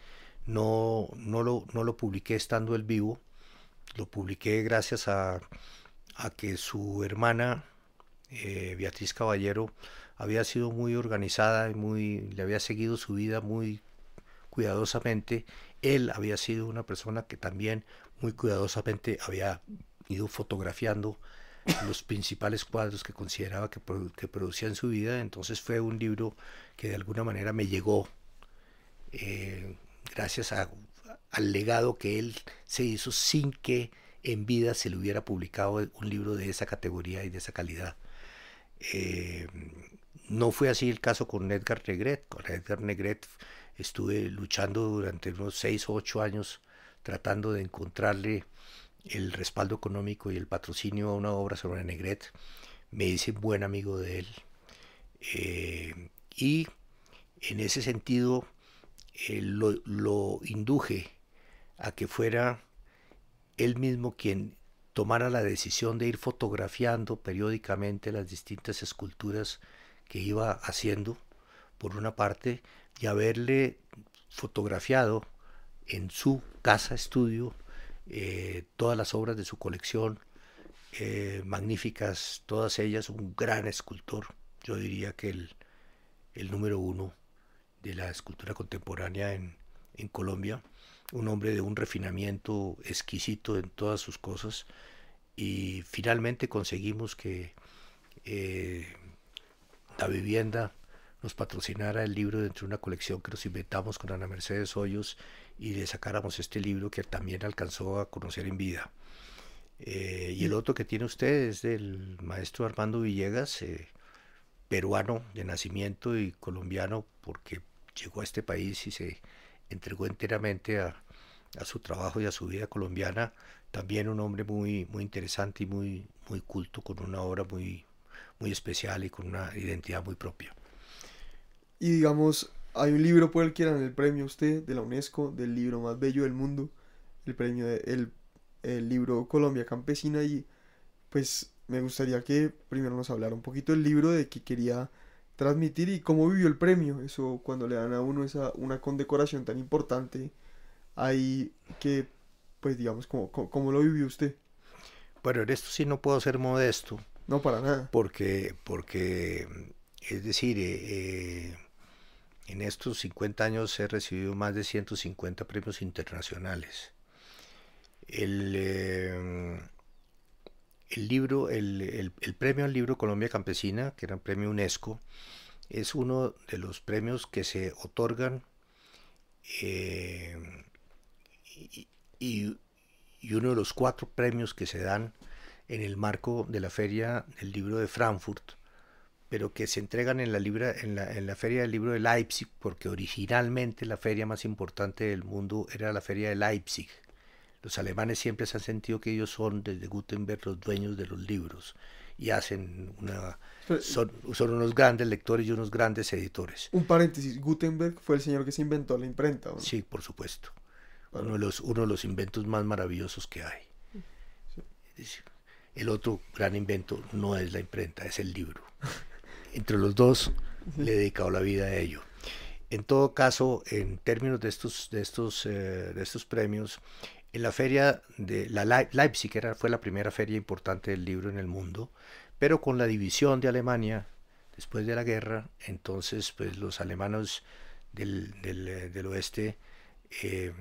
Speaker 3: no, no, lo, no lo publiqué estando él vivo, lo publiqué gracias a, a que su hermana eh, Beatriz Caballero había sido muy organizada y muy, le había seguido su vida muy cuidadosamente. Él había sido una persona que también muy cuidadosamente había ido fotografiando los principales cuadros que consideraba que, que producía en su vida. Entonces fue un libro que de alguna manera me llegó eh, gracias al legado que él se hizo sin que en vida se le hubiera publicado un libro de esa categoría y de esa calidad. Eh, no fue así el caso con Edgar Negret. Con Edgar Negret estuve luchando durante unos 6 o 8 años tratando de encontrarle el respaldo económico y el patrocinio a una obra sobre Negret. Me hice buen amigo de él. Eh, y en ese sentido eh, lo, induje a que fuera él mismo quien tomara la decisión de ir fotografiando periódicamente las distintas esculturas que iba haciendo, por una parte, y haberle fotografiado en su casa estudio eh, todas las obras de su colección, eh, magníficas, todas ellas, un gran escultor, yo diría que el, el número uno de la escultura contemporánea en, en Colombia un hombre de un refinamiento exquisito en todas sus cosas y finalmente conseguimos que eh, la vivienda nos patrocinara el libro dentro de una colección que nos inventamos con Ana Mercedes Hoyos y le sacáramos este libro que también alcanzó a conocer en vida. Eh, y el otro que tiene usted es del maestro Armando Villegas, eh, peruano de nacimiento y colombiano porque llegó a este país y se entregó enteramente a, su trabajo y a su vida colombiana. También un hombre muy, muy interesante y muy, muy culto, con una obra muy, muy especial y con una identidad muy propia.
Speaker 2: Y digamos, hay un libro por el que dan el premio usted de la UNESCO, del libro más bello del mundo, el premio, el, el libro Colombia Campesina, y pues me gustaría que primero nos hablara un poquito del libro de que quería transmitir y cómo vivió el premio. Eso cuando le dan a uno esa una condecoración tan importante, ahí que, pues digamos, ¿cómo, cómo, lo vivió usted?
Speaker 3: Bueno, en esto sí no puedo ser modesto.
Speaker 2: No, para nada.
Speaker 3: Porque, porque es decir, eh, eh, en estos 50 años he recibido más de 150 premios internacionales. El, eh, el libro, el, el, premio al libro Colombia Campesina, que era un premio UNESCO, es uno de los premios que se otorgan y, y, uno de los cuatro premios que se dan en el marco de la Feria del Libro de Frankfurt, pero que se entregan en la, libra, en la, en la Feria del Libro de Leipzig, porque originalmente la feria más importante del mundo era la Feria de Leipzig. Los alemanes siempre se han sentido que ellos son, desde Gutenberg, los dueños de los libros y hacen una... Son, son unos grandes lectores y unos grandes editores.
Speaker 2: Un paréntesis, Gutenberg fue el señor que se inventó la imprenta. ¿no?
Speaker 3: Sí, por supuesto. Uno, de los, uno de los inventos más maravillosos que hay. El otro gran invento no es la imprenta, es el libro. Entre los dos le he dedicado la vida a ello. En todo caso, en términos de estos, de estos, eh, de estos premios, en la feria de la Leipzig era, fue la primera feria importante del libro en el mundo, pero con la división de Alemania después de la guerra, entonces pues los alemanes del, del, eh, oeste eh,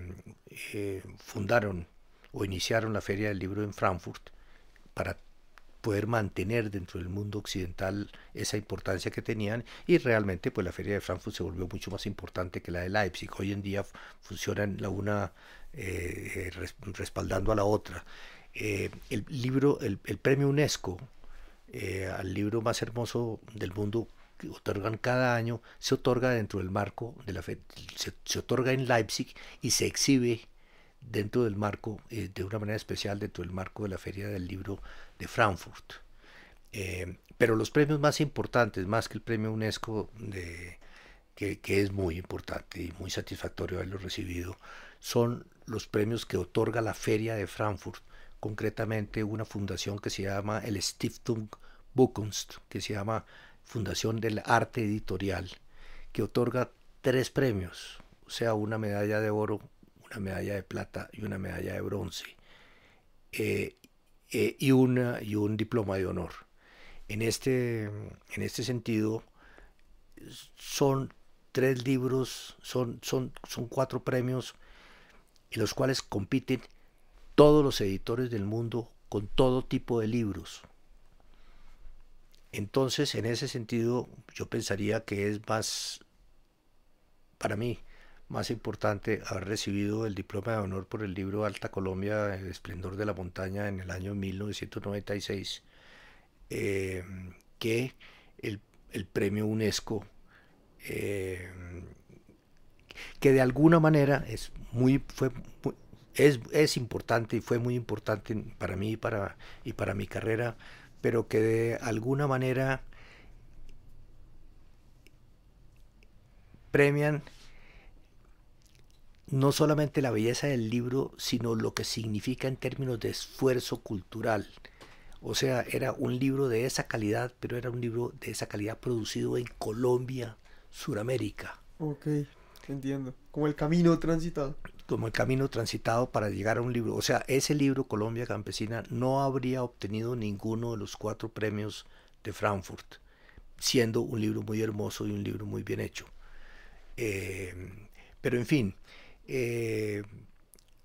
Speaker 3: eh, fundaron o iniciaron la feria del libro en Frankfurt para poder mantener dentro del mundo occidental esa importancia que tenían y realmente pues la feria de Frankfurt se volvió mucho más importante que la de Leipzig. Hoy en día funcionan la una eh, respaldando a la otra. Eh, el libro, el, premio UNESCO eh, al libro más hermoso del mundo que otorgan cada año, se otorga dentro del marco de la fe, se, otorga en Leipzig y se exhibe dentro del marco, de una manera especial, dentro del marco de la Feria del Libro de Frankfurt. pero los premios más importantes, más que el premio UNESCO, que, que, es muy importante y muy satisfactorio haberlo recibido, son los premios que otorga la Feria de Frankfurt, concretamente una fundación que se llama el Stiftung Buchkunst, que se llama Fundación del Arte Editorial, que otorga tres premios, o sea, una medalla de oro, una medalla de plata y una medalla de bronce, eh, eh, y, una, y un diploma de honor. En este, en este sentido, son tres libros, son, son, son cuatro premios en los cuales compiten todos los editores del mundo con todo tipo de libros. Entonces, en ese sentido, yo pensaría que es más, para mí, más importante haber recibido el diploma de honor por el libro Alta Colombia, El esplendor de la montaña en el año 1996, eh, que el, premio UNESCO eh, que de alguna manera es muy, fue, es, es, importante y fue muy importante para mí y para, y para mi carrera, pero que de alguna manera premian no solamente la belleza del libro, sino lo que significa en términos de esfuerzo cultural. O sea, era un libro de esa calidad, pero era un libro de esa calidad producido en Colombia, Suramérica.
Speaker 2: Okay. Entiendo. Como el camino transitado.
Speaker 3: Como el camino transitado para llegar a un libro. O sea, ese libro, Colombia Campesina, no habría obtenido ninguno de los cuatro premios de Frankfurt, siendo un libro muy hermoso y un libro muy bien hecho. Eh, pero en fin, eh,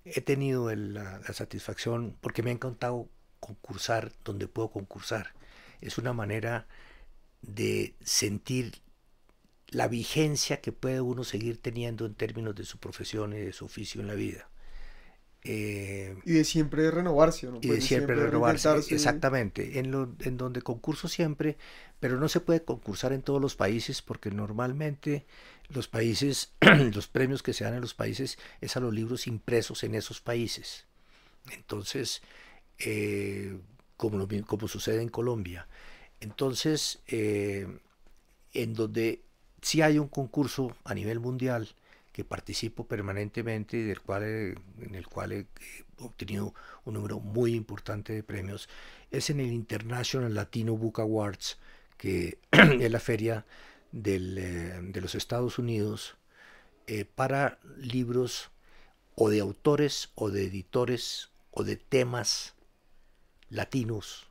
Speaker 3: he tenido la, la satisfacción, porque me ha encantado concursar donde puedo concursar. Es una manera de sentir la vigencia que puede uno seguir teniendo en términos de su profesión y de su oficio en la vida.
Speaker 2: Eh, y de siempre renovarse, ¿no?
Speaker 3: Y de pues siempre, renovarse, exactamente. En, lo, en donde concurso siempre, pero no se puede concursar en todos los países porque normalmente los países, los premios que se dan en los países es a los libros impresos en esos países. Entonces, eh, como, como sucede en Colombia. Entonces, eh, en donde si hay un concurso a nivel mundial que participo permanentemente y del cual, en el cual he obtenido un número muy importante de premios, es en el International Latino Book Awards, que es la feria eh, de los Estados Unidos eh, para libros o de autores o de editores o de temas latinos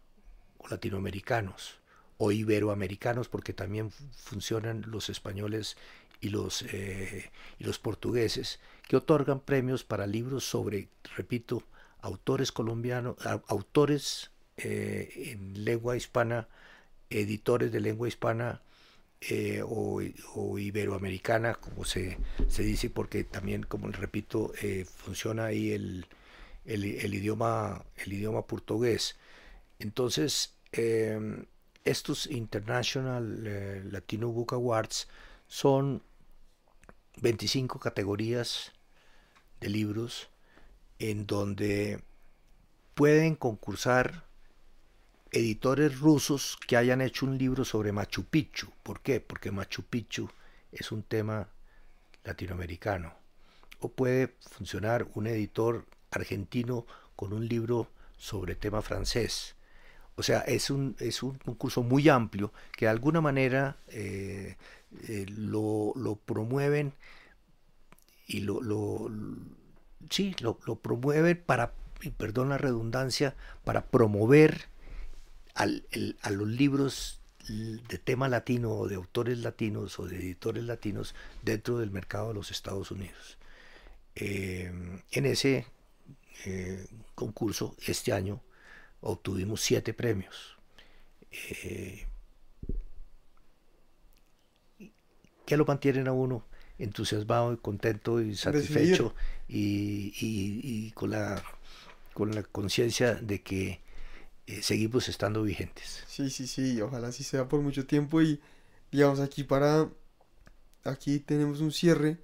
Speaker 3: o latinoamericanos o iberoamericanos porque también funcionan los españoles y los, eh, y los portugueses que otorgan premios para libros sobre, repito, autores colombianos, autores en lengua hispana, editores de lengua hispana eh, o, iberoamericana, como se, se, dice, porque también, como repito, funciona ahí el, el, idioma, el idioma portugués. Entonces, em, estos International eh, Latino Book Awards son 25 categorías de libros en donde pueden concursar editores rusos que hayan hecho un libro sobre Machu Picchu. ¿Por qué? Porque Machu Picchu es un tema latinoamericano. O puede funcionar un editor argentino con un libro sobre tema francés. O sea, es un, es un concurso muy amplio que de alguna manera eh, eh, lo, promueven y lo, lo sí, lo, promueven para, perdón la redundancia, para promover al, a los libros de tema latino o de autores latinos o de editores latinos dentro del mercado de los Estados Unidos. Eh, en ese eh, concurso, este año obtuvimos siete premios. Eh, que lo mantienen a uno entusiasmado y contento y satisfecho y, con la con la conciencia de que eh, seguimos estando vigentes.
Speaker 2: Sí, sí, sí, ojalá así sea por mucho tiempo y digamos aquí para aquí tenemos un cierre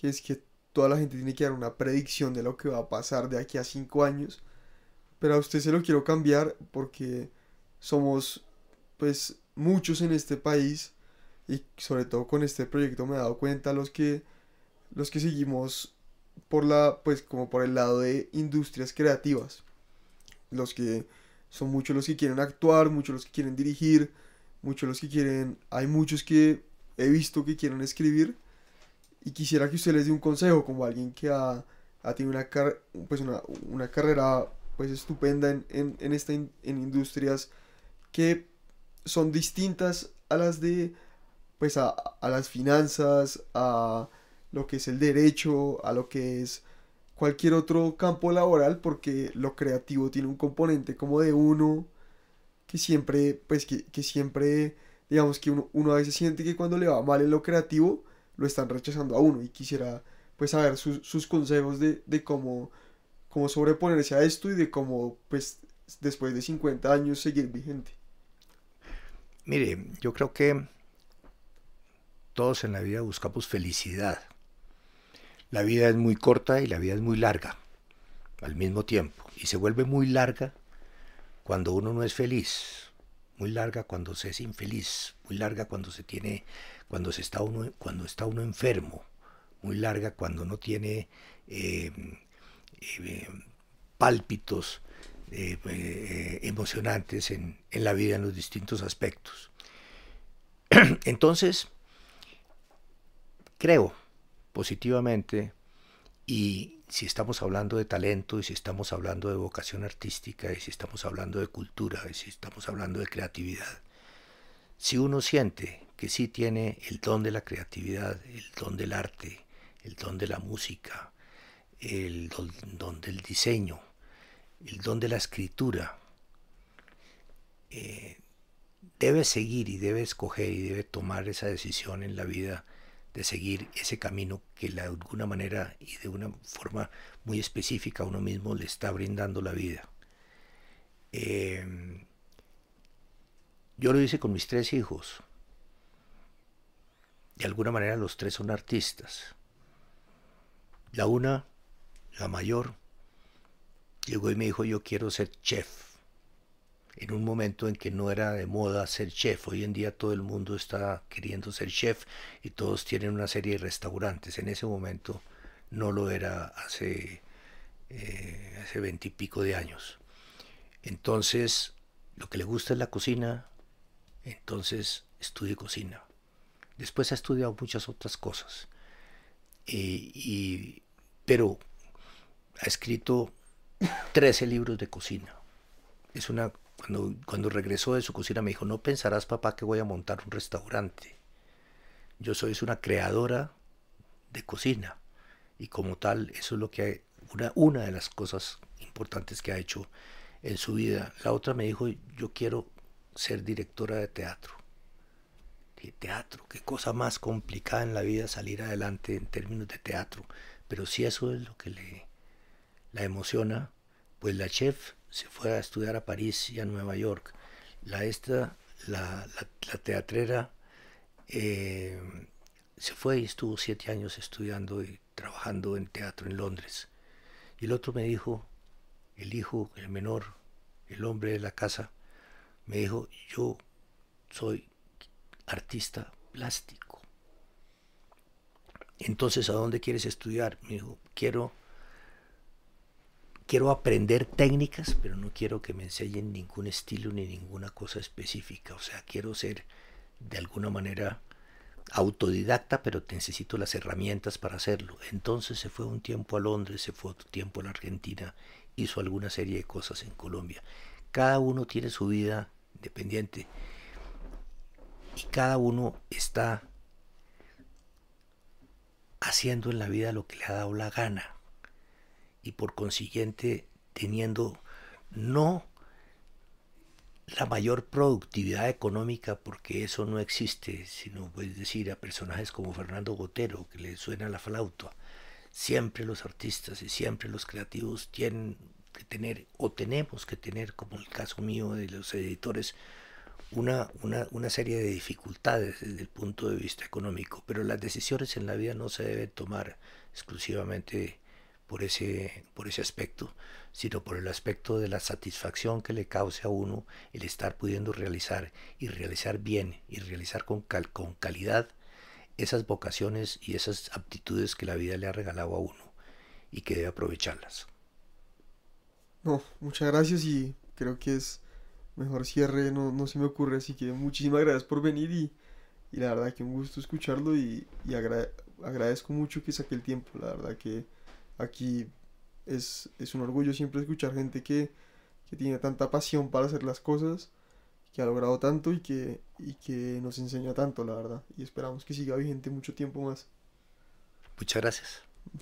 Speaker 2: que es que toda la gente tiene que dar una predicción de lo que va a pasar de aquí a cinco años. Pero a usted se lo quiero cambiar porque somos pues muchos en este país y sobre todo con este proyecto me he dado cuenta los que los que seguimos por la pues como por el lado de industrias creativas los que son muchos los que quieren actuar muchos los que quieren dirigir muchos los que quieren hay muchos que he visto que quieren escribir y quisiera que usted les dé un consejo como alguien que ha, ha tenido una, pues una, una, carrera pues estupenda en, en, en, esta en industrias que son distintas a las de pues a, a, las finanzas, a lo que es el derecho, a lo que es cualquier otro campo laboral, porque lo creativo tiene un componente como de uno que siempre, pues que, que siempre, digamos que uno, a veces siente que cuando le va mal en lo creativo, lo están rechazando a uno y quisiera pues saber sus, consejos de, cómo, cómo sobreponerse a esto y de cómo pues después de 50 años seguir vigente.
Speaker 3: Mire, yo creo que todos en la vida buscamos felicidad. La vida es muy corta y la vida es muy larga al mismo tiempo. Y se vuelve muy larga cuando uno no es feliz, muy larga cuando se es infeliz, muy larga cuando se tiene cuando, se está, uno, cuando está uno enfermo, muy larga cuando no tiene eh, eh, pálpitos eh, emocionantes en, en la vida en los distintos aspectos. Entonces, creo positivamente y si estamos hablando de talento y si estamos hablando de vocación artística y si estamos hablando de cultura y si estamos hablando de creatividad, si uno siente que sí tiene el don de la creatividad, el don del arte, el don de la música, el don, del diseño, el don de la escritura, eh, debe seguir y debe escoger y debe tomar esa decisión en la vida de seguir ese camino que de alguna manera y de una forma muy específica uno mismo le está brindando la vida. Eh, yo lo hice con mis tres hijos de alguna manera los tres son artistas. La una, la mayor, llegó y me dijo yo quiero ser chef. En un momento en que no era de moda ser chef. Hoy en día todo el mundo está queriendo ser chef y todos tienen una serie de restaurantes. En ese momento no lo era hace eh, hace veintipico de años. Entonces, lo que le gusta es la cocina, entonces estudie cocina. Después ha estudiado muchas otras cosas. y, pero ha escrito 13 libros de cocina. Es una cuando, regresó de su cocina me dijo, no pensarás papá que voy a montar un restaurante. Yo soy una creadora de cocina y como tal eso es lo que una, una de las cosas importantes que ha hecho en su vida. La otra me dijo, yo quiero ser directora de teatro. De teatro, qué cosa más complicada en la vida salir adelante en términos de teatro. Pero si eso es lo que le la emociona, pues la chef se fue a estudiar a París y a Nueva York. La esta, la, la, teatrera, eh, se fue y estuvo siete años estudiando y trabajando en teatro en Londres. Y el otro me dijo, el hijo, el menor, el hombre de la casa, me dijo, yo soy artista plástico. Entonces, ¿a dónde quieres estudiar? Me dijo, quiero quiero aprender técnicas, pero no quiero que me enseñen ningún estilo ni ninguna cosa específica. O sea, quiero ser de alguna manera autodidacta, pero necesito las herramientas para hacerlo. Entonces se fue un tiempo a Londres, se fue otro tiempo a la Argentina, hizo alguna serie de cosas en Colombia. Cada uno tiene su vida independiente y cada uno está haciendo en la vida lo que le ha dado la gana y por consiguiente teniendo no la mayor productividad económica, porque eso no existe, sino puedes decir a personajes como Fernando Gotero, que le suena la flauta. Siempre los artistas y siempre los creativos tienen que tener, o tenemos que tener, como el caso mío de los editores, una, una, una serie de dificultades desde el punto de vista económico, pero las decisiones en la vida no se deben tomar exclusivamente por ese, por ese aspecto, sino por el aspecto de la satisfacción que le cause a uno el estar pudiendo realizar y realizar bien y realizar con, con calidad esas vocaciones y esas aptitudes que la vida le ha regalado a uno y que debe aprovecharlas.
Speaker 2: No, muchas gracias y creo que es mejor cierre, no, no se me ocurre, así que muchísimas gracias por venir y, y la verdad que un gusto escucharlo y, y agradezco mucho que saque el tiempo, la verdad que aquí es, un orgullo siempre escuchar gente que, tiene tanta pasión para hacer las cosas, que ha logrado tanto y que, y que nos enseña tanto, la verdad. Y esperamos que siga vigente mucho tiempo más.
Speaker 3: Muchas gracias.